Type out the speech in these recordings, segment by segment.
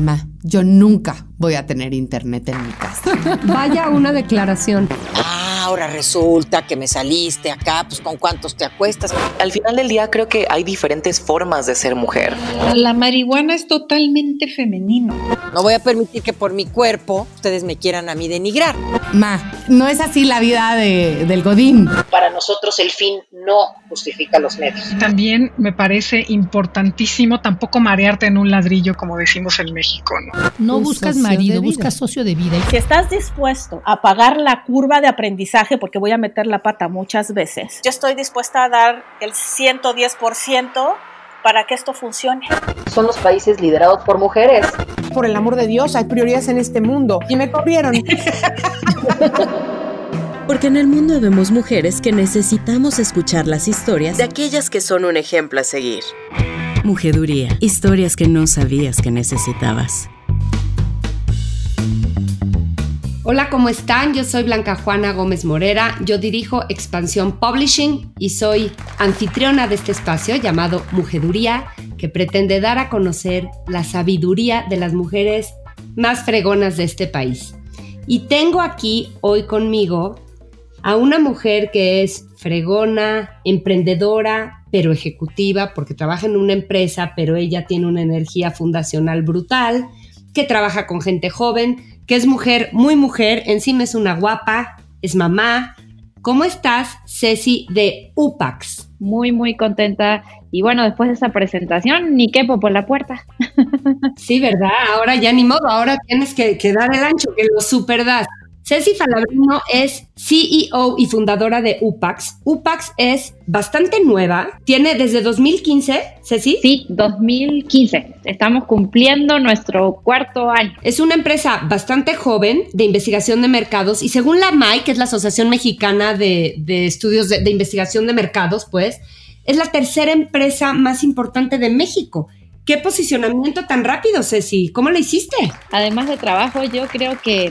Mamá, yo nunca voy a tener internet en mi casa. Vaya una declaración. Ah, ahora resulta que me saliste acá, pues con cuántos te acuestas. Al final del día creo que hay diferentes formas de ser mujer. La marihuana es totalmente femenino. No voy a permitir que por mi cuerpo ustedes me quieran a mí denigrar. Ma, no es así la vida de, del Godín. Para nosotros el fin no justifica los medios. También me parece importantísimo tampoco marearte en un ladrillo, como decimos en México. ¿no? No buscas socio marido, de vida. buscas socio de vida. Si estás dispuesto a pagar la curva de aprendizaje, porque voy a meter la pata muchas veces, yo estoy dispuesta a dar el 110% para que esto funcione. Son los países liderados por mujeres. Por el amor de Dios, hay prioridades en este mundo. Y me corrieron. Porque en el mundo vemos mujeres que necesitamos escuchar las historias de aquellas que son un ejemplo a seguir. Mujeduría. Historias que no sabías que necesitabas. Hola, ¿cómo están? Yo soy Blanca Juana Gómez Morera, yo dirijo Expansión Publishing y soy anfitriona de este espacio llamado Mujeduría, que pretende dar a conocer la sabiduría de las mujeres más fregonas de este país. Y tengo aquí hoy conmigo a una mujer que es fregona, emprendedora, pero ejecutiva, porque trabaja en una empresa, pero ella tiene una energía fundacional brutal, que trabaja con gente joven, que es mujer, muy mujer, encima es una guapa, es mamá. ¿Cómo estás, Ceci de UPAX? muy, muy contenta. Y bueno, después de esa presentación, ni quepo por la puerta. Sí, ¿verdad? Ahora ya ni modo, ahora tienes que, que dar el ancho, que lo super das. Ceci Falabrino es CEO y fundadora de UPAX. UPAX es bastante nueva, tiene desde 2015, Ceci. Sí, 2015. Estamos cumpliendo nuestro cuarto año. Es una empresa bastante joven de investigación de mercados y según la MAI, que es la Asociación Mexicana de, de Estudios de, de Investigación de Mercados, pues, es la tercera empresa más importante de México. ¿Qué posicionamiento tan rápido, Ceci? ¿Cómo lo hiciste? Además de trabajo, yo creo que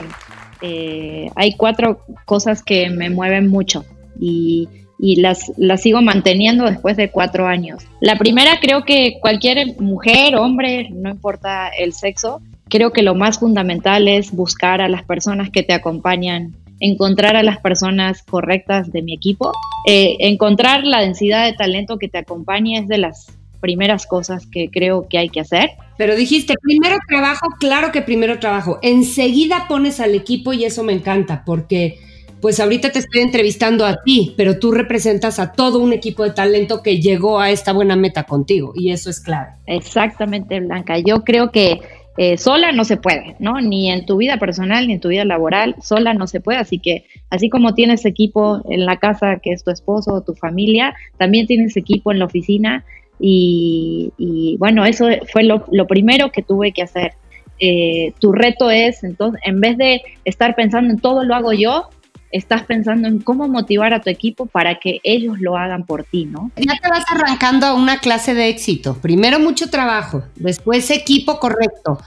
eh, hay cuatro cosas que me mueven mucho y, las sigo manteniendo después de cuatro años. La primera, creo que cualquier mujer, hombre, no importa el sexo, creo que lo más fundamental es buscar a las personas que te acompañan, encontrar a las personas correctas de mi equipo, eh, encontrar la densidad de talento que te acompañe es de las primeras cosas que creo que hay que hacer. Pero dijiste, primero trabajo, claro que primero trabajo. Enseguida pones al equipo y eso me encanta porque pues ahorita te estoy entrevistando a ti, pero tú representas a todo un equipo de talento que llegó a esta buena meta contigo y eso es clave. Exactamente, Blanca. Yo creo que eh, sola no se puede, ¿no? Ni en tu vida personal ni en tu vida laboral, sola no se puede. Así que, así como tienes equipo en la casa, que es tu esposo o tu familia, también tienes equipo en la oficina. Y, y bueno, eso fue lo, lo, primero que tuve que hacer. Eh, tu reto es, entonces, en vez de estar pensando en todo lo hago yo, estás pensando en cómo motivar a tu equipo para que ellos lo hagan por ti, ¿no? Ya te vas arrancando a una clase de éxito. Primero mucho trabajo, después equipo correcto.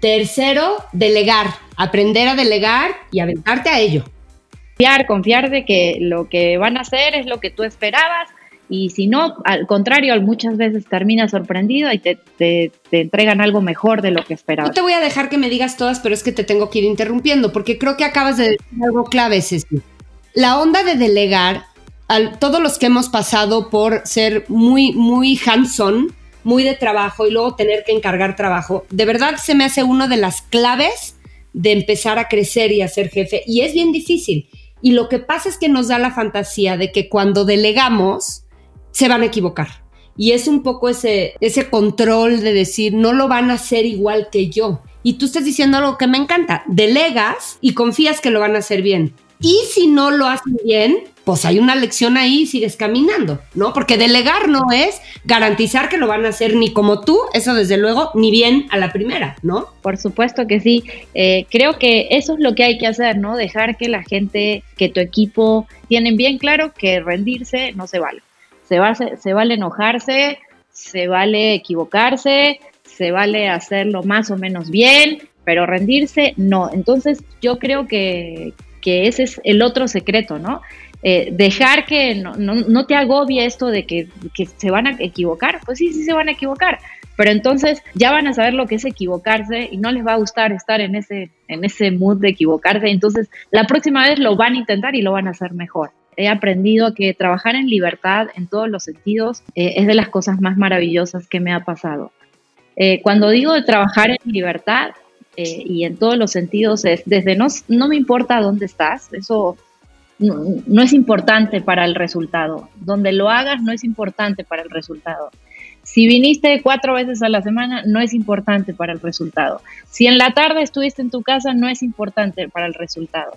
Tercero, delegar, aprender a delegar y aventarte a ello. Confiar, confiar de que lo que van a hacer es lo que tú esperabas y si no, al contrario, muchas veces terminas sorprendido y te, te, te, entregan algo mejor de lo que esperabas. No te voy a dejar que me digas todas, pero es que te tengo que ir interrumpiendo, porque creo que acabas de decir algo clave, Ceci. La onda de delegar, a todos los que hemos pasado por ser muy, muy hands-on, muy de trabajo y luego tener que encargar trabajo, de verdad se me hace una de las claves de empezar a crecer y a ser jefe. Y es bien difícil. Y lo que pasa es que nos da la fantasía de que cuando delegamos, se van a equivocar. Y es un poco ese, ese control de decir, no lo van a hacer igual que yo. Y tú estás diciendo algo que me encanta. Delegas y confías que lo van a hacer bien. Y si no lo hacen bien, pues hay una lección ahí y sigues caminando, ¿no? Porque delegar no es garantizar que lo van a hacer ni como tú, eso desde luego, ni bien a la primera, ¿no? Por supuesto que sí. Eh, creo que eso es lo que hay que hacer, ¿no? Dejar que la gente, que tu equipo tienen bien claro que rendirse no se vale. Se, va, se vale enojarse, se vale equivocarse, se vale hacerlo más o menos bien, pero rendirse no. Entonces yo creo que, ese es el otro secreto, ¿no? eh, dejar que no, te agobie esto de que, que, se van a equivocar, pues sí, sí se van a equivocar, pero entonces ya van a saber lo que es equivocarse y no les va a gustar estar en ese, en ese mood de equivocarse, entonces la próxima vez lo van a intentar y lo van a hacer mejor. He aprendido que trabajar en libertad en todos los sentidos eh, es de las cosas más maravillosas que me ha pasado. Eh, cuando digo de trabajar en libertad eh, y en todos los sentidos es desde no, no me importa dónde estás, eso no, es importante para el resultado. Donde lo hagas no es importante para el resultado. Si viniste cuatro veces a la semana, no es importante para el resultado. Si en la tarde estuviste en tu casa, no es importante para el resultado.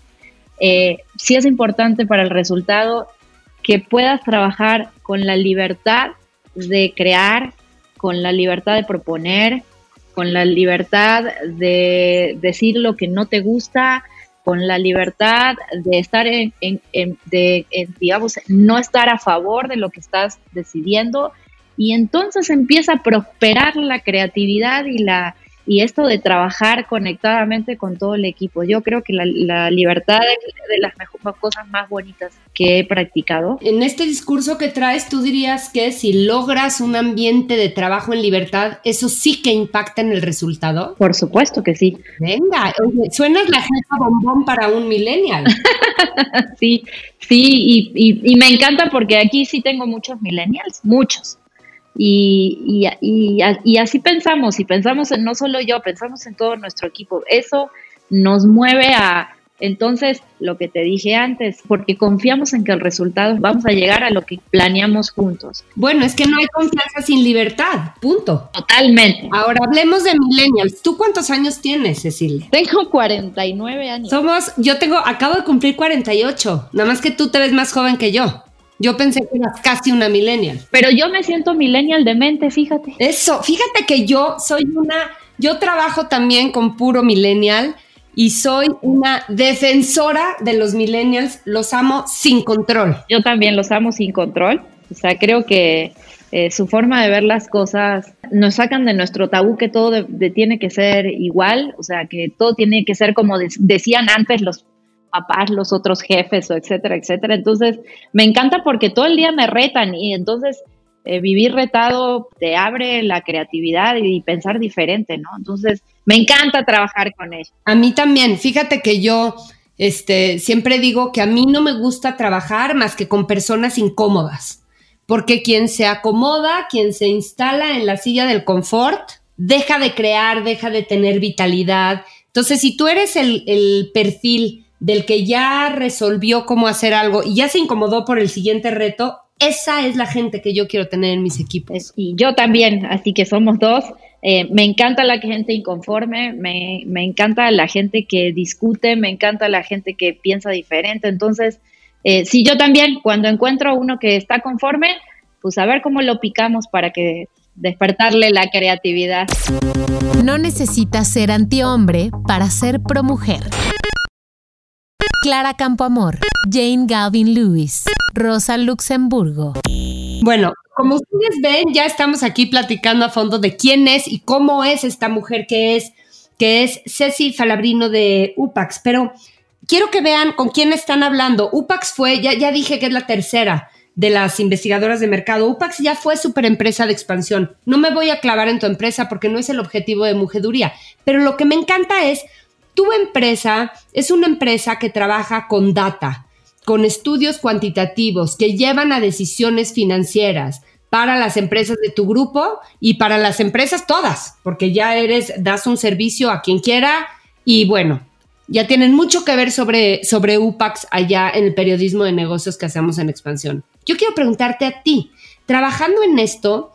Eh, sí es importante para el resultado que puedas trabajar con la libertad de crear, con la libertad de proponer, con la libertad de decir lo que no te gusta, con la libertad de estar en, de, digamos, no estar a favor de lo que estás decidiendo. Y entonces empieza a prosperar la creatividad y la y esto de trabajar conectadamente con todo el equipo. Yo creo que la, libertad es de las cosas más bonitas que he practicado. En este discurso que traes, tú dirías que si logras un ambiente de trabajo en libertad, ¿eso sí que impacta en el resultado? Por supuesto que sí. Venga, suenas la jefa bombón para un millennial. sí, sí, y, y me encanta porque aquí sí tengo muchos millennials, muchos. Y, y, y, así pensamos, y pensamos en no solo yo, pensamos en todo nuestro equipo. Eso nos mueve a, entonces, lo que te dije antes, porque confiamos en que el resultado vamos a llegar a lo que planeamos juntos. Bueno, es que no hay confianza sin libertad, punto. Totalmente. Ahora hablemos de millennials. ¿Tú cuántos años tienes, Cecilia? Tengo 49 años. Somos, yo tengo, acabo de cumplir 48, nada más que tú te ves más joven que yo. Yo pensé que eras casi una millennial. Pero yo me siento millennial de mente, fíjate. Eso, fíjate que yo soy una, yo trabajo también con puro millennial y soy una defensora de los millennials, los amo sin control. Yo también los amo sin control. O sea, creo que eh, su forma de ver las cosas nos sacan de nuestro tabú que todo tiene que ser igual, o sea, que todo tiene que ser como decían antes los papás, los otros jefes, o etcétera, etcétera. Entonces, me encanta porque todo el día me retan y entonces eh, vivir retado te abre la creatividad y pensar diferente, ¿no? Entonces, me encanta trabajar con ellos. A mí también, fíjate que yo este, siempre digo que a mí no me gusta trabajar más que con personas incómodas, porque quien se acomoda, quien se instala en la silla del confort, deja de crear, deja de tener vitalidad. Entonces, si tú eres el, el perfil del que ya resolvió cómo hacer algo y ya se incomodó por el siguiente reto, esa es la gente que yo quiero tener en mis equipos. Y yo también, así que somos dos. Eh, me encanta la gente inconforme, me, encanta la gente que discute, me encanta la gente que piensa diferente. Entonces, eh, si yo también, cuando encuentro uno que está conforme, pues a ver cómo lo picamos para que despertarle la creatividad. No necesitas ser antihombre para ser promujer. Clara Campoamor, Jane Galvin Lewis, Rosa Luxemburgo. Bueno, como ustedes ven, ya estamos aquí platicando a fondo de quién es y cómo es esta mujer que es, que es Ceci Falabrino de UPAX, pero quiero que vean con quién están hablando. UPAX fue, ya, ya dije que es la tercera de las investigadoras de mercado. UPAX ya fue super empresa de expansión. No me voy a clavar en tu empresa porque no es el objetivo de Mujeduría, pero lo que me encanta es tu empresa es una empresa que trabaja con data, con estudios cuantitativos que llevan a decisiones financieras para las empresas de tu grupo y para las empresas todas, porque ya eres, das un servicio a quien quiera y bueno, ya tienen mucho que ver sobre, sobre UPAX allá en el periodismo de negocios que hacemos en expansión. Yo quiero preguntarte a ti, trabajando en esto,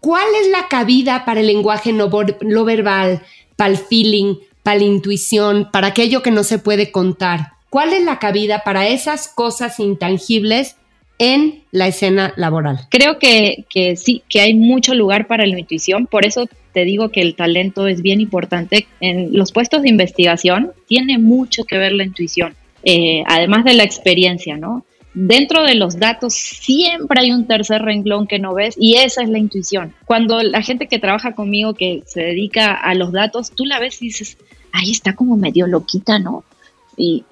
¿cuál es la cabida para el lenguaje no, no verbal, para el feeling, para la intuición, para aquello que no se puede contar. ¿Cuál es la cabida para esas cosas intangibles en la escena laboral? Creo que, sí, que hay mucho lugar para la intuición, por eso te digo que el talento es bien importante. En los puestos de investigación tiene mucho que ver la intuición, eh, además de la experiencia, ¿no? Dentro de los datos siempre hay un tercer renglón que no ves y esa es la intuición. Cuando la gente que trabaja conmigo, que se dedica a los datos, tú la ves y dices, ahí está como medio loquita, ¿no? Y,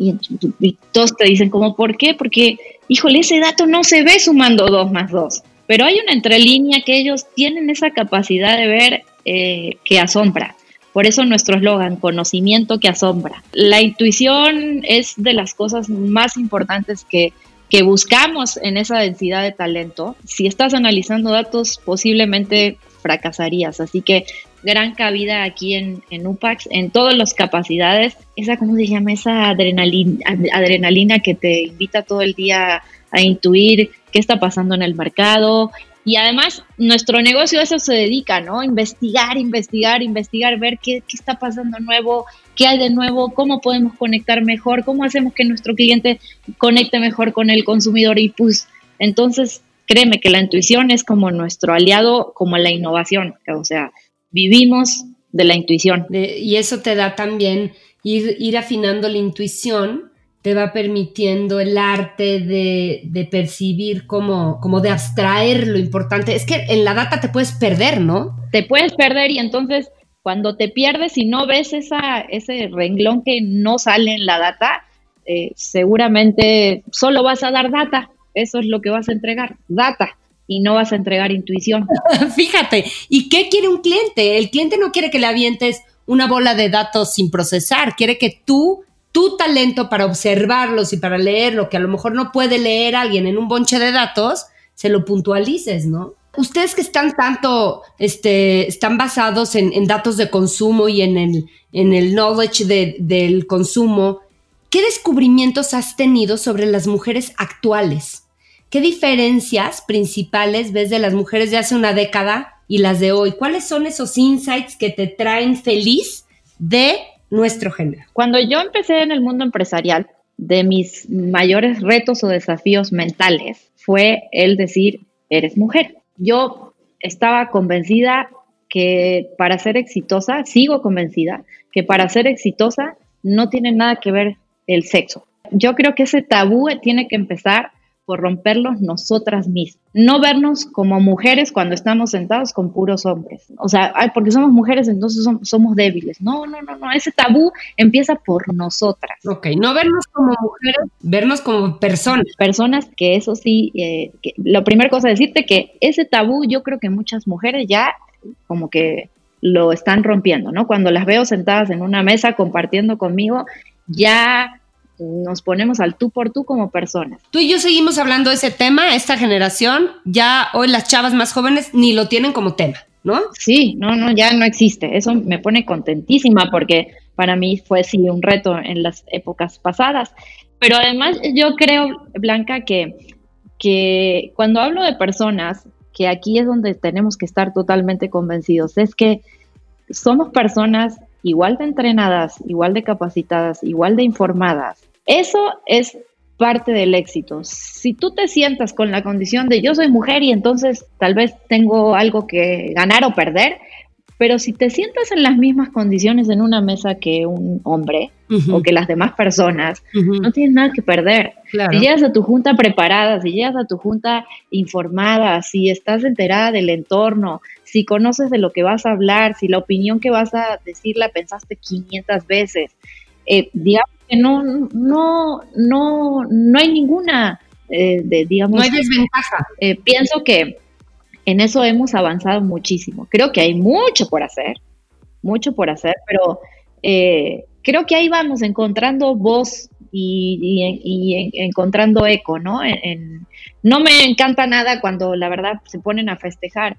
todos te dicen como, ¿por qué? Porque híjole, ese dato no se ve sumando 2 más 2. Pero hay una entrelínea que ellos tienen esa capacidad de ver eh, que asombra. Por eso nuestro eslogan, conocimiento que asombra. La intuición es de las cosas más importantes que, que buscamos en esa densidad de talento. Si estás analizando datos, posiblemente fracasarías. Así que gran cabida aquí en, en UPAX, en todas las capacidades. Esa, ¿cómo se llama? Esa adrenalina, adrenalina que te invita todo el día a intuir qué está pasando en el mercado. Y además, nuestro negocio a eso se dedica, ¿no? Investigar, investigar, investigar, ver qué, qué está pasando nuevo, qué hay de nuevo, cómo podemos conectar mejor, cómo hacemos que nuestro cliente conecte mejor con el consumidor. Y pues, entonces, créeme que la intuición es como nuestro aliado, como la innovación. O sea, vivimos de la intuición. y eso te da también ir, ir afinando la intuición te va permitiendo el arte de, percibir como, como de abstraer lo importante. Es que en la data te puedes perder, ¿no? Te puedes perder y entonces cuando te pierdes y no ves esa, ese renglón que no sale en la data, eh, seguramente solo vas a dar data. Eso es lo que vas a entregar, data y no vas a entregar intuición. Fíjate, ¿y qué quiere un cliente? El cliente no quiere que le avientes una bola de datos sin procesar, quiere que tú tu talento para observarlos y para leer lo que a lo mejor no puede leer alguien en un bonche de datos, se lo puntualices, ¿no? Ustedes que están tanto, este, están basados en, datos de consumo y en el, en el knowledge del consumo, ¿qué descubrimientos has tenido sobre las mujeres actuales? ¿Qué diferencias principales ves de las mujeres de hace una década y las de hoy? ¿Cuáles son esos insights que te traen feliz de nuestro género. Cuando yo empecé en el mundo empresarial, de mis mayores retos o desafíos mentales fue el decir, eres mujer. Yo estaba convencida que para ser exitosa, sigo convencida, que para ser exitosa no tiene nada que ver el sexo. Yo creo que ese tabú tiene que empezar por romperlos nosotras mismas. No vernos como mujeres cuando estamos sentados con puros hombres. O sea, ay, porque somos mujeres, entonces somos, débiles. No, no, no, no. Ese tabú empieza por nosotras. Ok, no vernos como mujeres, vernos como personas. Personas que eso sí, eh, la primera cosa es decirte que ese tabú yo creo que muchas mujeres ya como que lo están rompiendo, ¿no? Cuando las veo sentadas en una mesa compartiendo conmigo, ya nos ponemos al tú por tú como personas. Tú y yo seguimos hablando de ese tema, esta generación, ya hoy las chavas más jóvenes ni lo tienen como tema, ¿no? Sí, no, no, ya no existe. Eso me pone contentísima porque para mí fue sí un reto en las épocas pasadas. Pero además yo creo, Blanca, que, que cuando hablo de personas, que aquí es donde tenemos que estar totalmente convencidos, es que somos personas igual de entrenadas, igual de capacitadas, igual de informadas. Eso es parte del éxito. Si tú te sientas con la condición de yo soy mujer y entonces tal vez tengo algo que ganar o perder, pero si te sientas en las mismas condiciones en una mesa que un hombre o que las demás personas, no tienes nada que perder. Si llegas a tu junta preparada, si llegas a tu junta informada, si estás enterada del entorno, si conoces de lo que vas a hablar, si la opinión que vas a decir la pensaste 500 veces, eh, digamos que no, no, no, no hay ninguna, eh, de, digamos... No hay desventaja. Eh, pienso que en eso hemos avanzado muchísimo. Creo que hay mucho por hacer, mucho por hacer, pero creo que ahí vamos encontrando voz y, encontrando eco, ¿no? no me encanta nada cuando la verdad se ponen a festejar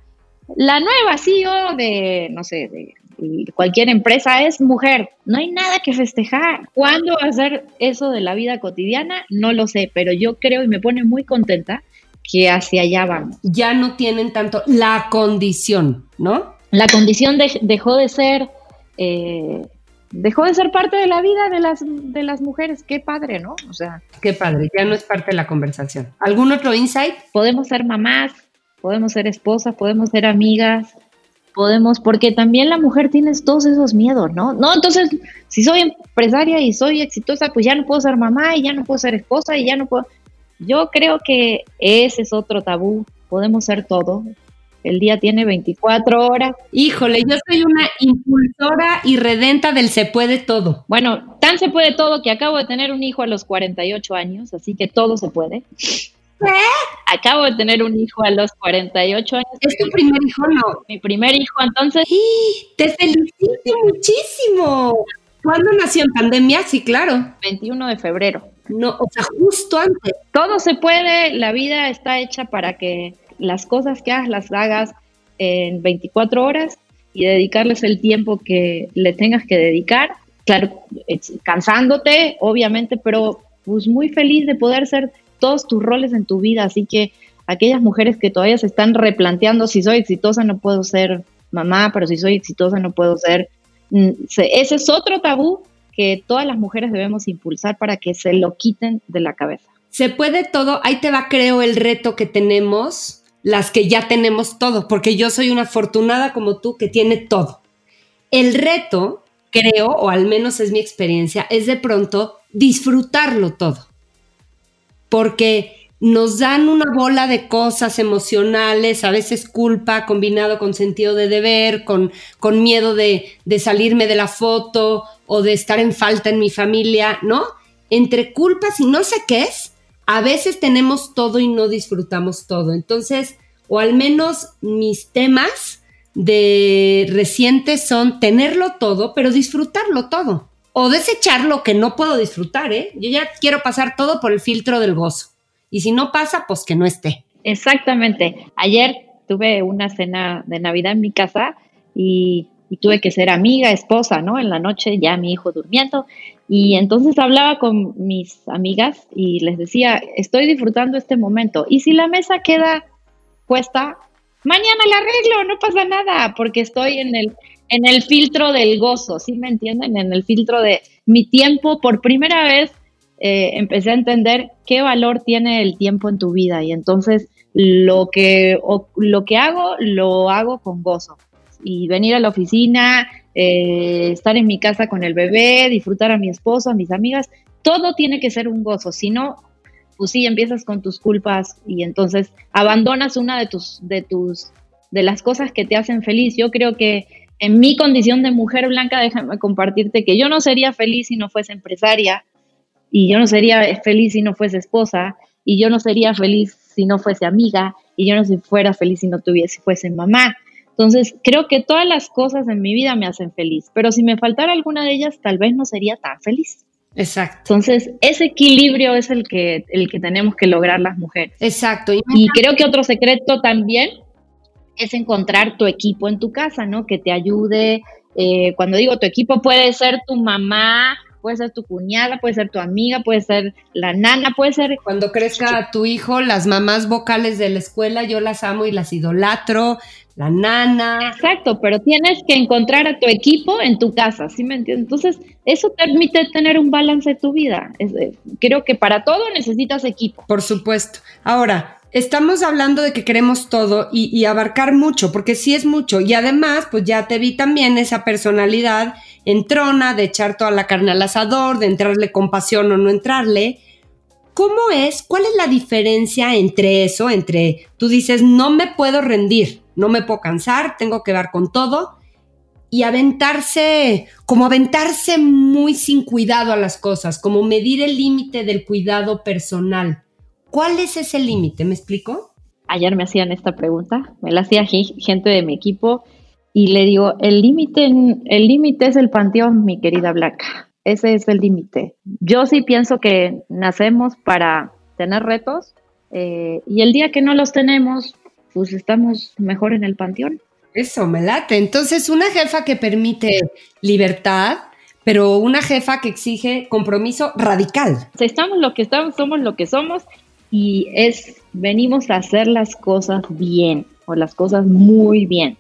la nueva CEO de, no sé, de cualquier empresa es mujer. No hay nada que festejar. ¿Cuándo va a ser eso de la vida cotidiana? No lo sé, pero yo creo y me pone muy contenta que hacia allá vamos. Ya no tienen tanto la condición, ¿no? La condición dejó de ser... Eh, dejó de ser parte de la vida de las, de las mujeres. Qué padre, ¿no? O sea, qué padre, ya no es parte de la conversación. ¿Algún otro insight? Podemos ser mamás, podemos ser esposas, podemos ser amigas, podemos, porque también la mujer tiene todos esos miedos, ¿no? No, entonces, si soy empresaria y soy exitosa, pues ya no puedo ser mamá y ya no puedo ser esposa y ya no puedo... Yo creo que ese es otro tabú, podemos ser todo, El día tiene 24 horas. Híjole, yo soy una impulsora y redenta del se puede todo. Bueno, tan se puede todo que acabo de tener un hijo a los 48 años, así que todo se puede. ¿Qué? Acabo de tener un hijo a los 48 años. ¿Es tu primer hijo no? Mi primer hijo, entonces. ¡Te felicito muchísimo! ¿Cuándo nació en pandemia? Sí, claro. 21 de febrero. No, o sea, justo antes. Todo se puede, la vida está hecha para que las cosas que hagas las hagas en 24 horas y dedicarles el tiempo que le tengas que dedicar. Claro, cansándote, obviamente, pero pues muy feliz de poder ser todos tus roles en tu vida. Así que aquellas mujeres que todavía se están replanteando, si soy exitosa no puedo ser mamá, pero si soy exitosa no puedo ser... Mm, ese es otro tabú que todas las mujeres debemos impulsar para que se lo quiten de la cabeza. Se puede todo, ahí te va creo el reto que tenemos, las que ya tenemos todo, porque yo soy una afortunada como tú que tiene todo. El reto, creo, o al menos es mi experiencia, es de pronto disfrutarlo todo porque nos dan una bola de cosas emocionales, a veces culpa combinado con sentido de deber, con, con miedo de, de, salirme de la foto o de estar en falta en mi familia, ¿no? Entre culpas y no sé qué es, a veces tenemos todo y no disfrutamos todo. Entonces, o al menos mis temas de recientes son tenerlo todo, pero disfrutarlo todo o desechar lo que no puedo disfrutar, ¿eh? Yo ya quiero pasar todo por el filtro del gozo. Y si no pasa, pues que no esté. Exactamente. Ayer tuve una cena de Navidad en mi casa y, tuve que ser amiga, esposa, ¿no? En la noche ya mi hijo durmiendo. Y entonces hablaba con mis amigas y les decía, estoy disfrutando este momento. Y si la mesa queda puesta, mañana la arreglo, no pasa nada, porque estoy en el, en el filtro del gozo, ¿sí me entienden? En el filtro de mi tiempo, por primera vez eh, empecé a entender qué valor tiene el tiempo en tu vida y entonces lo que, lo que hago, lo hago con gozo. Y venir a la oficina, eh, estar en mi casa con el bebé, disfrutar a mi esposo, a mis amigas, todo tiene que ser un gozo, si no, pues sí, empiezas con tus culpas y entonces abandonas una de tus, de tus, de las cosas que te hacen feliz. Yo creo que en mi condición de mujer blanca, déjame compartirte que yo no sería feliz si no fuese empresaria, y yo no sería feliz si no fuese esposa, y yo no sería feliz si no fuese amiga, y yo no fuera feliz si no tuviese, fuese mamá. Entonces, creo que todas las cosas en mi vida me hacen feliz, pero si me faltara alguna de ellas, tal vez no sería tan feliz. Exacto. Entonces, ese equilibrio es el que, el que tenemos que lograr las mujeres. Exacto. y creo que otro secreto también es encontrar tu equipo en tu casa, ¿no? Que te ayude. Eh, cuando digo tu equipo, puede ser tu mamá, puede ser tu cuñada, puede ser tu amiga, puede ser la nana, puede ser... Cuando crezca tu hijo, las mamás vocales de la escuela, yo las amo y las idolatro, la nana. Exacto, pero tienes que encontrar a tu equipo en tu casa, ¿sí me entiendes? Entonces, eso permite tener un balance de tu vida. Eh, creo que para todo necesitas equipo. Por supuesto. Ahora, estamos hablando de que queremos todo y, abarcar mucho, porque sí es mucho. Y además, pues ya te vi también esa personalidad entrona de echar toda la carne al asador, de entrarle con pasión o no entrarle. ¿Cómo es? ¿Cuál es la diferencia entre eso, entre tú dices, no me puedo rendir, no me puedo cansar, tengo que dar con todo, y aventarse, como aventarse muy sin cuidado a las cosas, como medir el límite del cuidado personal? ¿Cuál es ese límite? ¿Me explico? Ayer me hacían esta pregunta, me la hacía gente de mi equipo y le digo, el límite el límite es el panteón, mi querida Blanca. Ese es el límite. Yo sí pienso que nacemos para tener retos eh, y el día que no los tenemos, pues estamos mejor en el panteón. Eso, me late. Entonces, una jefa que permite libertad, pero una jefa que exige compromiso radical. estamos lo que estamos, somos lo que somos y es, venimos a hacer las cosas bien o las cosas muy bien.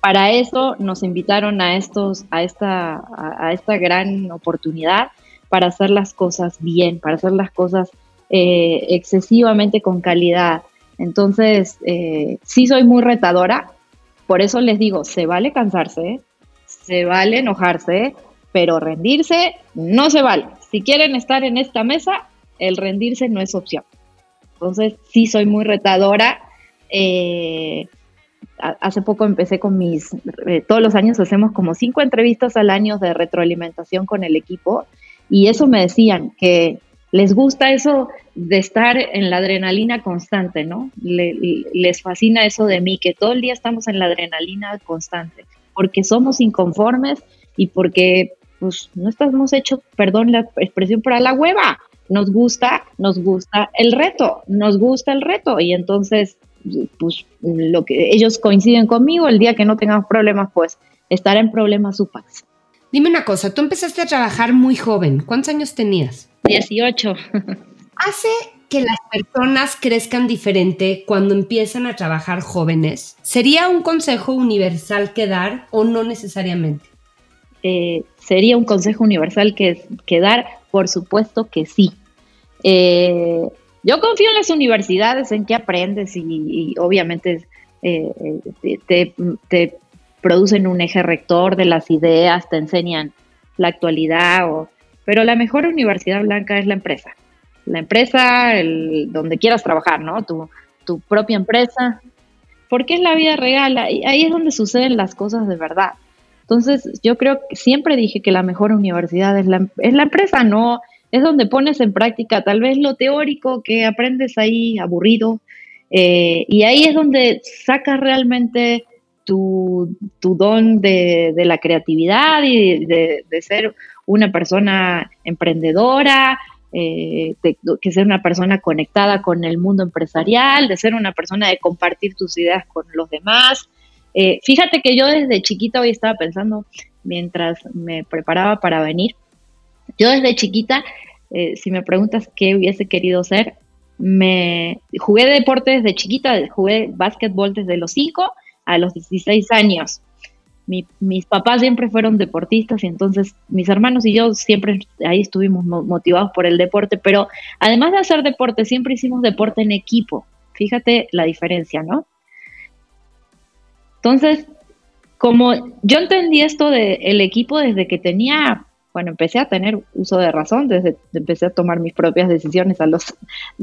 Para eso nos invitaron a, estos, a, esta, a, esta gran oportunidad para hacer las cosas bien, para hacer las cosas eh, excesivamente con calidad. Entonces, eh, sí soy muy retadora, por eso les digo, se vale cansarse, se vale enojarse, pero rendirse no se vale. Si quieren estar en esta mesa, el rendirse no es opción. Entonces, sí soy muy retadora, eh, hace poco empecé con mis, eh, todos los años hacemos como cinco entrevistas al año de retroalimentación con el equipo y eso me decían, que les gusta eso de estar en la adrenalina constante, ¿no? les fascina eso de mí, que todo el día estamos en la adrenalina constante, porque somos inconformes y porque pues no estamos hechos, perdón la expresión, para la hueva. Nos gusta, nos gusta el reto, nos gusta el reto y entonces pues lo que ellos coinciden conmigo, el día que no tengamos problemas, pues estar en problemas UPAX. Dime una cosa, tú empezaste a trabajar muy joven. ¿Cuántos años tenías? 18. ¿Hace que las personas crezcan diferente cuando empiezan a trabajar jóvenes? ¿Sería un consejo universal que dar o no necesariamente? Eh, ¿Sería un consejo universal que, que dar? Por supuesto que sí. Eh, yo confío en las universidades, en que aprendes y, obviamente eh, te, producen un eje rector de las ideas, te enseñan la actualidad, o, pero la mejor universidad blanca es la empresa. La empresa, el, donde quieras trabajar, ¿no? Tu, tu propia empresa, porque es la vida real, ahí, ahí es donde suceden las cosas de verdad. Entonces, yo creo que siempre dije que la mejor universidad es la, es la empresa, no es donde pones en práctica tal vez lo teórico que aprendes ahí aburrido, eh, y ahí es donde sacas realmente tu, don de, la creatividad y de, ser una persona emprendedora, eh, de, que ser una persona conectada con el mundo empresarial, de ser una persona de compartir tus ideas con los demás. Eh, fíjate que yo desde chiquita hoy estaba pensando, mientras me preparaba para venir, yo desde chiquita, eh, si me preguntas qué hubiese querido ser, me jugué deporte desde chiquita, jugué básquetbol desde los 5 a los 16 años. mis papás siempre fueron deportistas y entonces mis hermanos y yo siempre ahí estuvimos motivados por el deporte, pero además de hacer deporte, siempre hicimos deporte en equipo. Fíjate la diferencia, ¿no? Entonces, como yo entendí esto del equipo desde que tenía bueno, empecé a tener uso de razón, desde empecé a tomar mis propias decisiones a los,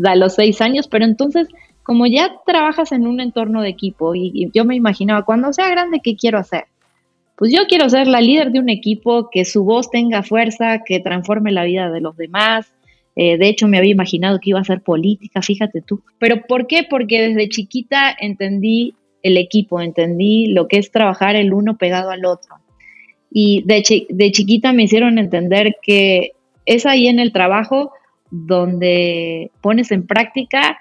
a los seis años, pero entonces, como ya trabajas en un entorno de equipo y, yo me imaginaba, cuando sea grande, ¿qué quiero hacer? Pues yo quiero ser la líder de un equipo, que su voz tenga fuerza, que transforme la vida de los demás. Eh, de hecho, me había imaginado que iba a ser política, fíjate tú. ¿Pero por qué? Porque desde chiquita entendí el equipo, entendí lo que es trabajar el uno pegado al otro y de, de chiquita me hicieron entender que es ahí en el trabajo donde pones en práctica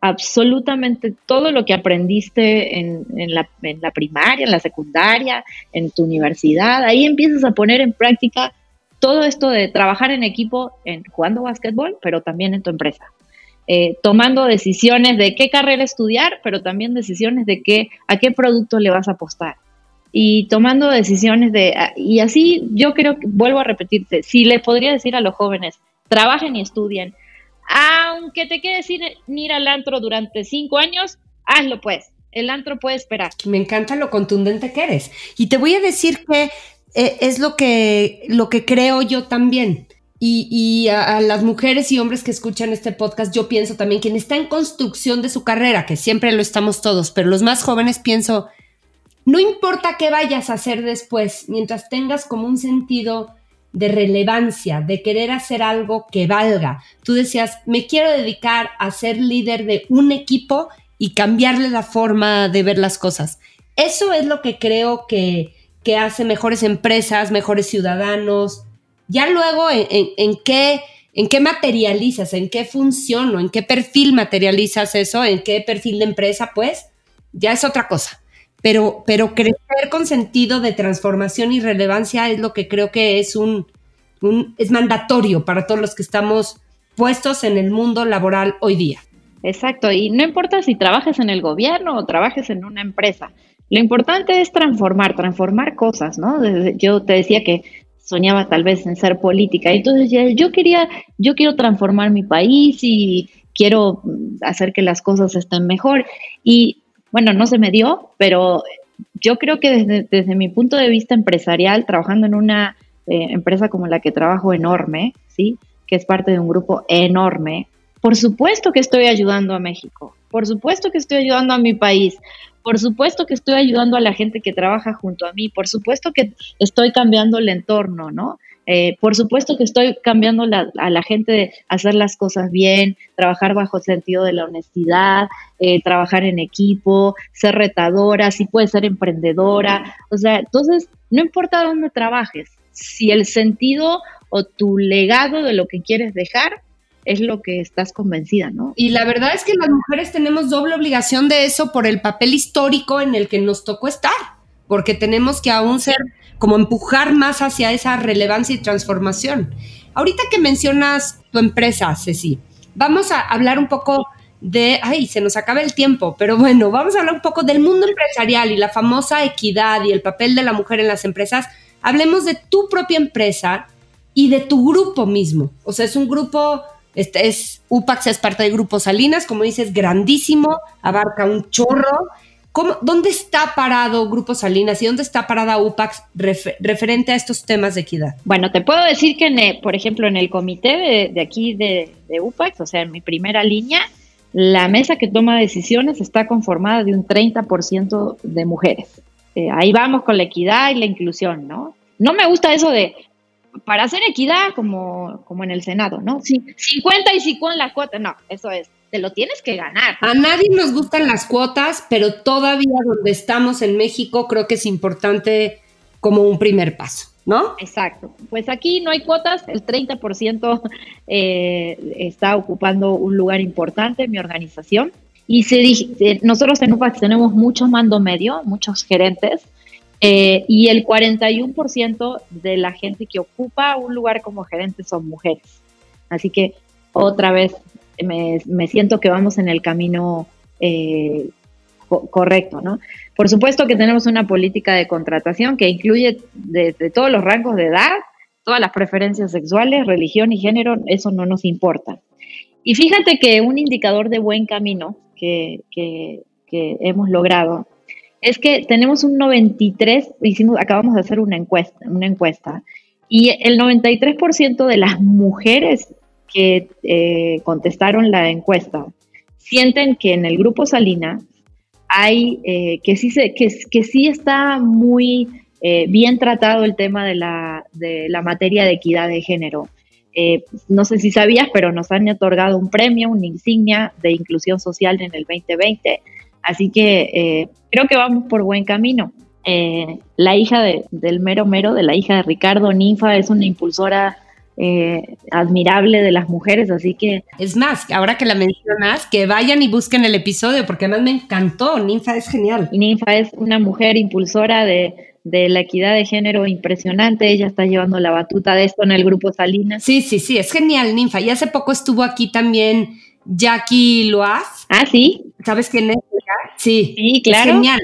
absolutamente todo lo que aprendiste en, la, primaria, en la secundaria, en tu universidad. Ahí empiezas a poner en práctica todo esto de trabajar en equipo, en, jugando básquetbol, pero también en tu empresa. Eh, tomando decisiones de qué carrera estudiar, pero también decisiones de qué, a qué producto le vas a apostar y tomando decisiones de, ah, y así yo creo que, vuelvo a repetirte, si le podría decir a los jóvenes, trabajen y estudien, aunque te quedes sin ir al antro durante cinco años, hazlo pues, el antro puede esperar. Me encanta lo contundente que eres. Y te voy a decir que eh, es lo que, lo que creo yo también. Y, y a, a, las mujeres y hombres que escuchan este podcast, yo pienso también quien está en construcción de su carrera, que siempre lo estamos todos, pero los más jóvenes pienso, no importa qué vayas a hacer después, mientras tengas como un sentido de relevancia, de querer hacer algo que valga. Tú decías, me quiero dedicar a ser líder de un equipo y cambiarle la forma de ver las cosas. Eso es lo que creo que, hace mejores empresas, mejores ciudadanos. Ya luego, en, qué, ¿en qué materializas? ¿En qué función o en qué perfil materializas eso? ¿En qué perfil de empresa? Pues ya es otra cosa pero, pero crecer con sentido de transformación y relevancia es lo que creo que es un, es mandatorio para todos los que estamos puestos en el mundo laboral hoy día. Exacto, y no importa si trabajes en el gobierno o trabajes en una empresa, lo importante es transformar, transformar cosas, ¿no? Yo te decía que soñaba tal vez en ser política, entonces yo quería, yo quiero transformar mi país y quiero hacer que las cosas estén mejor y bueno, no se me dio, pero yo creo que desde, mi punto de vista empresarial, trabajando en una eh, empresa como la que trabajo enorme, ¿sí? que es parte de un grupo enorme, por supuesto que estoy ayudando a México. Por supuesto que estoy ayudando a mi país. Por supuesto que estoy ayudando a la gente que trabaja junto a mí. Por supuesto que estoy cambiando el entorno, ¿no? Eh, por supuesto que estoy cambiando a la gente de hacer las cosas bien, trabajar bajo el sentido de la honestidad, eh, trabajar en equipo, ser retadora, si puedes ser emprendedora. O sea, entonces, no importa dónde trabajes, si el sentido o tu legado de lo que quieres dejar es lo que estás convencida, ¿no? Y la verdad es que las mujeres tenemos doble obligación de eso por el papel histórico en el que nos tocó estar, porque tenemos que aún ser como empujar más hacia esa relevancia y transformación. Ahorita que mencionas tu empresa, Ceci, vamos a hablar un poco de, ay, se nos acaba el tiempo, pero bueno, vamos a hablar un poco del mundo empresarial y la famosa equidad y el papel de la mujer en las empresas. Hablemos de tu propia empresa y de tu grupo mismo. O sea, es un grupo, este es UPAX es parte del grupo Salinas, como dices, grandísimo, abarca un chorro ¿Dónde está parado Grupo Salinas y dónde está parada UPAX referente a estos temas de equidad? Bueno, te puedo decir que, por ejemplo, en el comité de, aquí de, UPAX, o sea, en mi primera línea, la mesa que toma decisiones está conformada de un 30% de mujeres. Eh, ahí vamos con la equidad y la inclusión, ¿no? No me gusta eso de, para hacer equidad como, como en el Senado, ¿no? Sí, 50 y si con la cuota, no, eso es te lo tienes que ganar. A nadie nos gustan las cuotas, pero todavía donde estamos en México creo que es importante como un primer paso, ¿no? Exacto. Pues aquí no hay cuotas, el 30% eh, está ocupando un lugar importante en mi organización. Y se, eh, nosotros en UPAX tenemos mucho mando medio, muchos gerentes, eh, y el 41% de la gente que ocupa un lugar como gerente son mujeres. Así que otra vez me, siento que vamos en el camino eh, correcto, ¿no? Por supuesto que tenemos una política de contratación que incluye desde todos los rangos de edad, todas las preferencias sexuales, religión y género, eso no nos importa. Y fíjate que un indicador de buen camino que, que, hemos logrado es que tenemos un 93, hicimos, acabamos de hacer una encuesta, una encuesta y el 93% de las mujeres que eh, contestaron la encuesta sienten que en el grupo Salina hay eh, que, sí se, que, sí está muy eh, bien tratado el tema de la, de la materia de equidad de género. no sé si sabías, pero nos han otorgado un premio, una insignia de inclusión social en el 2020. Así que creo que vamos por buen camino. la hija del mero mero, de la hija de Ricardo Ninfa, es una impulsora eh, admirable de las mujeres, así que... Es más, ahora que la mencionas, que vayan y busquen el episodio, porque además me encantó, Ninfa es genial. Ninfa es una mujer impulsora de, la equidad de género impresionante, ella está llevando la batuta de esto en el grupo Salinas. Sí, sí, sí, es genial, Ninfa, y hace poco estuvo aquí también Jackie Loaz. Ah, sí. ¿Sabes quién es? Sí, sí claro. genial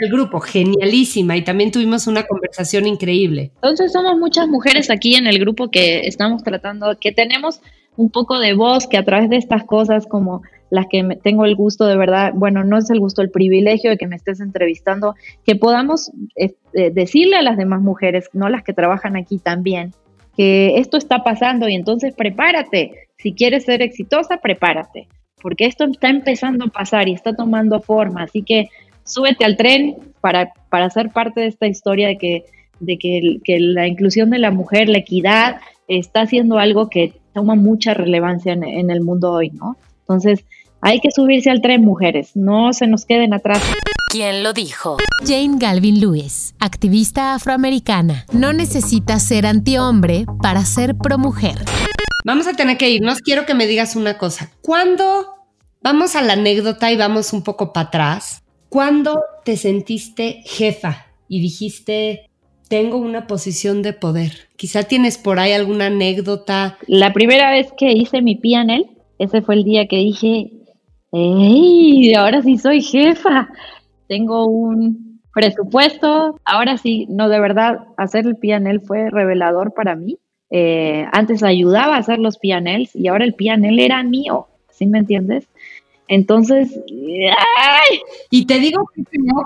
el grupo, genialísima, y también tuvimos una conversación increíble. Entonces somos muchas mujeres aquí en el grupo que estamos tratando, que tenemos un poco de voz, que a través de estas cosas como las que tengo el gusto de verdad, bueno, no es el gusto, el privilegio de que me estés entrevistando, que podamos eh, decirle a las demás mujeres, no las que trabajan aquí también, que esto está pasando y entonces prepárate. Si quieres ser exitosa, prepárate, porque esto está empezando a pasar y está tomando forma. Así que súbete al tren para, para ser parte de esta historia de que, de que, la inclusión de la mujer, la equidad, está haciendo algo que toma mucha relevancia en, el mundo hoy, ¿no? Entonces, hay que subirse al tren, mujeres, no se nos queden atrás. ¿Quién lo dijo? Jane Galvin Lewis, activista afroamericana. No necesita ser antihombre para ser promujer. Vamos a tener que irnos. Quiero que me digas una cosa. ¿Cuándo vamos a la anécdota y vamos un poco para atrás? ¿Cuándo te sentiste jefa y dijiste, tengo una posición de poder? Quizá tienes por ahí alguna anécdota. La primera vez que hice mi pianel, ese fue el día que dije, ¡Ey! Ahora sí soy jefa. Tengo un presupuesto. Ahora sí, no, de verdad, hacer el pianel fue revelador para mí. Eh, antes ayudaba a hacer los pianels y ahora el pianel era mío. ¿Sí me entiendes? Entonces, ¡ay! y te digo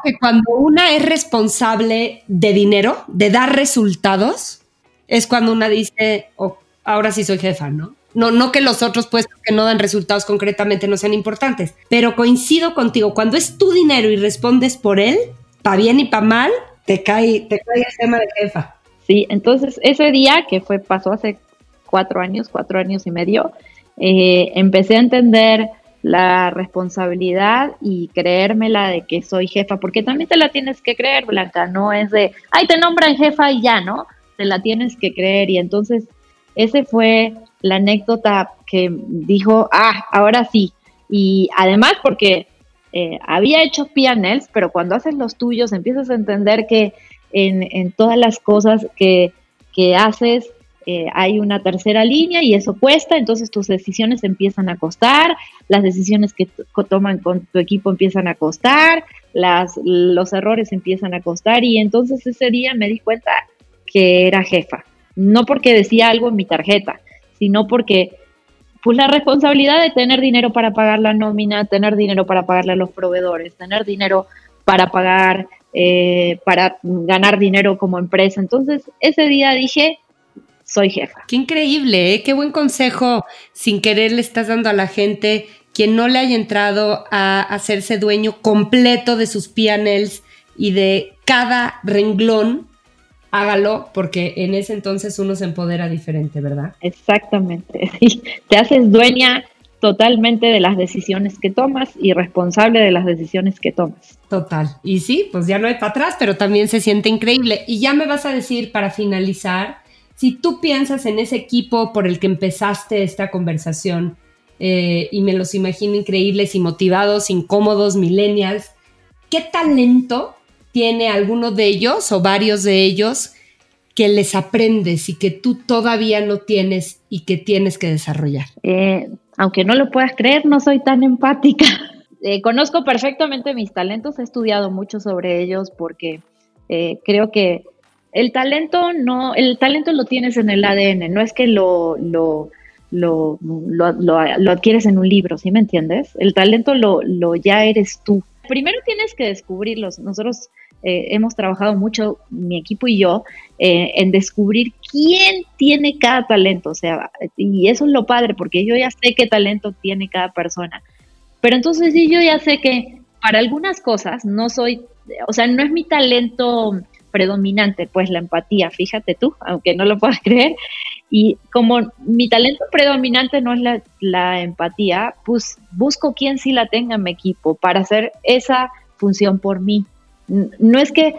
que, cuando una es responsable de dinero, de dar resultados, es cuando una dice, oh, ahora sí soy jefa, ¿no? No, no que los otros puestos que no dan resultados concretamente no sean importantes, pero coincido contigo, cuando es tu dinero y respondes por él, pa' bien y pa' mal, te cae, te cae el tema de jefa. Sí, entonces ese día que fue, pasó hace cuatro años, cuatro años y medio, eh, empecé a entender la responsabilidad y creérmela de que soy jefa, porque también te la tienes que creer, Blanca, no es de, ay, te nombran jefa y ya, ¿no? Te la tienes que creer y entonces ese fue la anécdota que dijo, ah, ahora sí. Y además porque eh, había hecho pianels, pero cuando haces los tuyos empiezas a entender que en, todas las cosas que, que haces eh, hay una tercera línea y eso cuesta, entonces tus decisiones empiezan a costar, las decisiones que toman con tu equipo empiezan a costar, las, los errores empiezan a costar y entonces ese día me di cuenta que era jefa, no porque decía algo en mi tarjeta, sino porque pues la responsabilidad de tener dinero para pagar la nómina, tener dinero para pagarle a los proveedores, tener dinero para pagar, eh, para ganar dinero como empresa. Entonces, ese día dije, soy jefa. Qué increíble, ¿eh? qué buen consejo sin querer le estás dando a la gente quien no le haya entrado a hacerse dueño completo de sus PNLs y de cada renglón, hágalo porque en ese entonces uno se empodera diferente, ¿verdad? Exactamente, te haces dueña totalmente de las decisiones que tomas y responsable de las decisiones que tomas. Total. Y sí, pues ya no hay para atrás, pero también se siente increíble. Y ya me vas a decir para finalizar, si tú piensas en ese equipo por el que empezaste esta conversación, eh, y me los imagino increíbles y motivados, incómodos, millennials, ¿qué talento tiene alguno de ellos o varios de ellos que les aprendes y que tú todavía no tienes y que tienes que desarrollar? Eh, aunque no lo puedas creer, no soy tan empática. Eh, conozco perfectamente mis talentos, he estudiado mucho sobre ellos porque creo que el talento no, el talento lo tienes en el ADN, no es que lo, lo, lo, lo, adquieres en un libro, ¿sí me entiendes? El talento lo, ya eres tú. Primero tienes que descubrirlos. Nosotros eh, hemos trabajado mucho, mi equipo y yo, eh, en descubrir quién tiene cada talento. O sea, y eso es lo padre, porque yo ya sé qué talento tiene cada persona. Pero entonces sí, yo ya sé que para algunas cosas no soy, o sea, no es mi talento predominante, pues la empatía, fíjate tú, aunque no lo puedas creer. Y como mi talento predominante no es la, empatía, pues busco quien sí la tenga en mi equipo para hacer esa función por mí. No es que,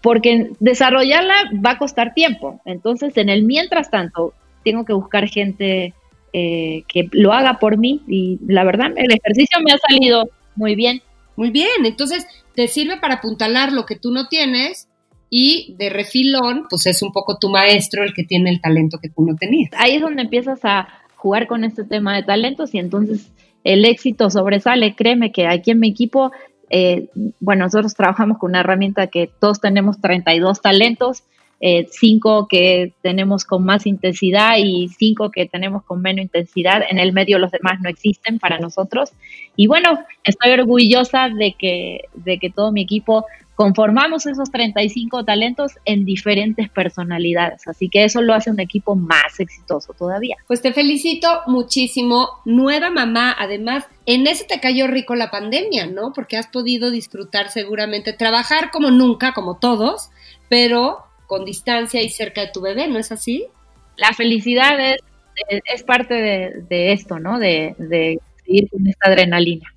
porque desarrollarla va a costar tiempo. Entonces, en el mientras tanto, tengo que buscar gente eh, que lo haga por mí y la verdad, el ejercicio me ha salido muy bien. Muy bien, entonces te sirve para apuntalar lo que tú no tienes y de refilón, pues es un poco tu maestro el que tiene el talento que tú no tenías. Ahí es donde empiezas a jugar con este tema de talentos y entonces el éxito sobresale. Créeme que aquí en mi equipo, eh, bueno, nosotros trabajamos con una herramienta que todos tenemos 32 talentos, eh, cinco que tenemos con más intensidad y cinco que tenemos con menos intensidad. En el medio los demás no existen para nosotros. Y bueno, estoy orgullosa de que, de que todo mi equipo conformamos esos 35 talentos en diferentes personalidades. Así que eso lo hace un equipo más exitoso todavía. Pues te felicito muchísimo. Nueva mamá, además, en ese te cayó rico la pandemia, ¿no? Porque has podido disfrutar seguramente, trabajar como nunca, como todos, pero con distancia y cerca de tu bebé, ¿no es así? La felicidad es, es, parte de, esto, ¿no? De, de seguir con esta adrenalina.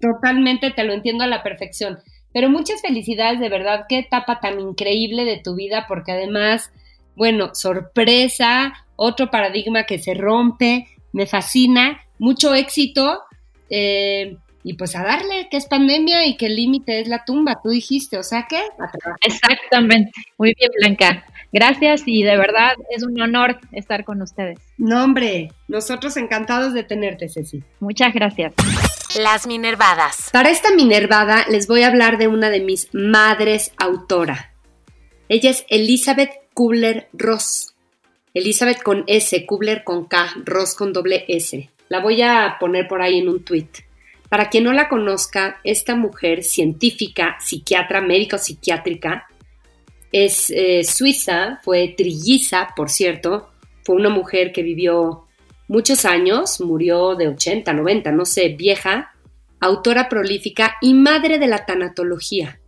Totalmente, te lo entiendo a la perfección. Pero muchas felicidades, de verdad, qué etapa tan increíble de tu vida, porque además, bueno, sorpresa, otro paradigma que se rompe, me fascina, mucho éxito. Eh, y pues a darle, que es pandemia y que el límite es la tumba, tú dijiste, o sea que... Exactamente, muy bien Blanca. Gracias y de verdad es un honor estar con ustedes. No, hombre, nosotros encantados de tenerte, Ceci. Muchas gracias. Las Minervadas. Para esta Minervada les voy a hablar de una de mis madres autora. Ella es Elizabeth Kubler-Ross. Elizabeth con S, Kubler con K, Ross con doble S. La voy a poner por ahí en un tweet. Para quien no la conozca, esta mujer científica, psiquiatra, médica o psiquiátrica, es eh, suiza, fue trilliza, por cierto, fue una mujer que vivió muchos años, murió de 80, 90, no sé, vieja, autora prolífica y madre de la tanatología.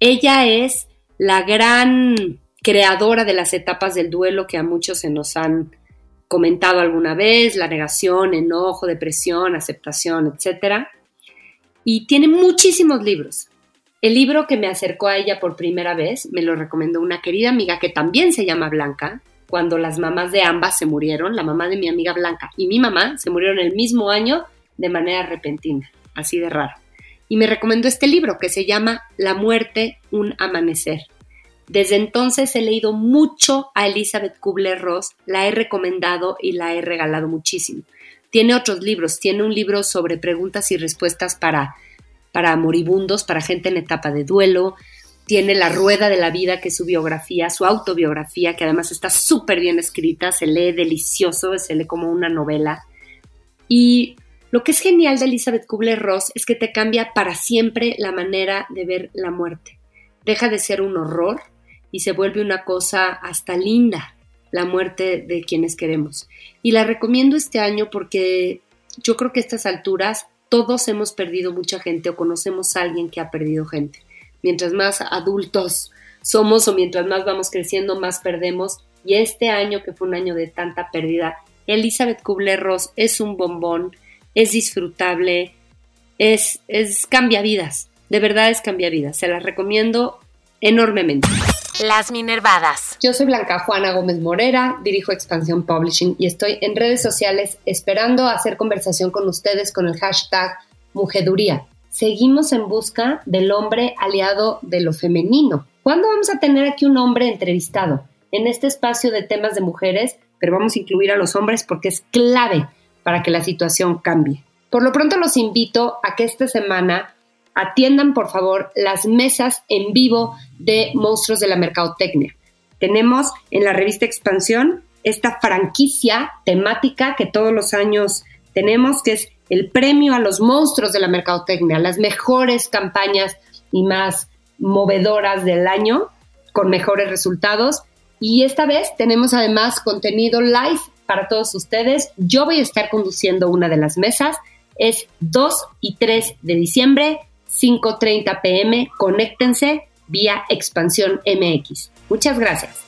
Ella es la gran creadora de las etapas del duelo que a muchos se nos han comentado alguna vez, la negación, enojo, depresión, aceptación, etc. Y tiene muchísimos libros. El libro que me acercó a ella por primera vez me lo recomendó una querida amiga que también se llama Blanca, cuando las mamás de ambas se murieron, la mamá de mi amiga Blanca y mi mamá se murieron el mismo año de manera repentina, así de raro. Y me recomendó este libro que se llama La muerte, un amanecer. Desde entonces he leído mucho a Elizabeth Kubler-Ross, la he recomendado y la he regalado muchísimo. Tiene otros libros, tiene un libro sobre preguntas y respuestas para, para moribundos, para gente en etapa de duelo, tiene La Rueda de la Vida, que es su biografía, su autobiografía, que además está súper bien escrita, se lee delicioso, se lee como una novela. Y lo que es genial de Elizabeth Kubler-Ross es que te cambia para siempre la manera de ver la muerte. Deja de ser un horror y se vuelve una cosa hasta linda, la muerte de quienes queremos. Y la recomiendo este año porque yo creo que a estas alturas todos hemos perdido mucha gente o conocemos a alguien que ha perdido gente mientras más adultos somos o mientras más vamos creciendo, más perdemos. Y este año, que fue un año de tanta pérdida, Elizabeth Kubler-Ross es un bombón, es disfrutable, es, es cambia vidas. De verdad es cambia vidas. Se las recomiendo enormemente. Las Minervadas. Yo soy Blanca Juana Gómez Morera, dirijo Expansión Publishing y estoy en redes sociales esperando hacer conversación con ustedes con el hashtag Mujeduría seguimos en busca del hombre aliado de lo femenino. ¿Cuándo vamos a tener aquí un hombre entrevistado? En este espacio de temas de mujeres, pero vamos a incluir a los hombres porque es clave para que la situación cambie. Por lo pronto los invito a que esta semana atiendan por favor las mesas en vivo de Monstruos de la Mercadotecnia. Tenemos en la revista Expansión esta franquicia temática que todos los años tenemos, que es el premio a los monstruos de la mercadotecnia, las mejores campañas y más movedoras del año con mejores resultados. Y esta vez tenemos además contenido live para todos ustedes. Yo voy a estar conduciendo una de las mesas. Es 2 y 3 de diciembre, 5.30 pm. Conéctense vía Expansión MX. Muchas gracias.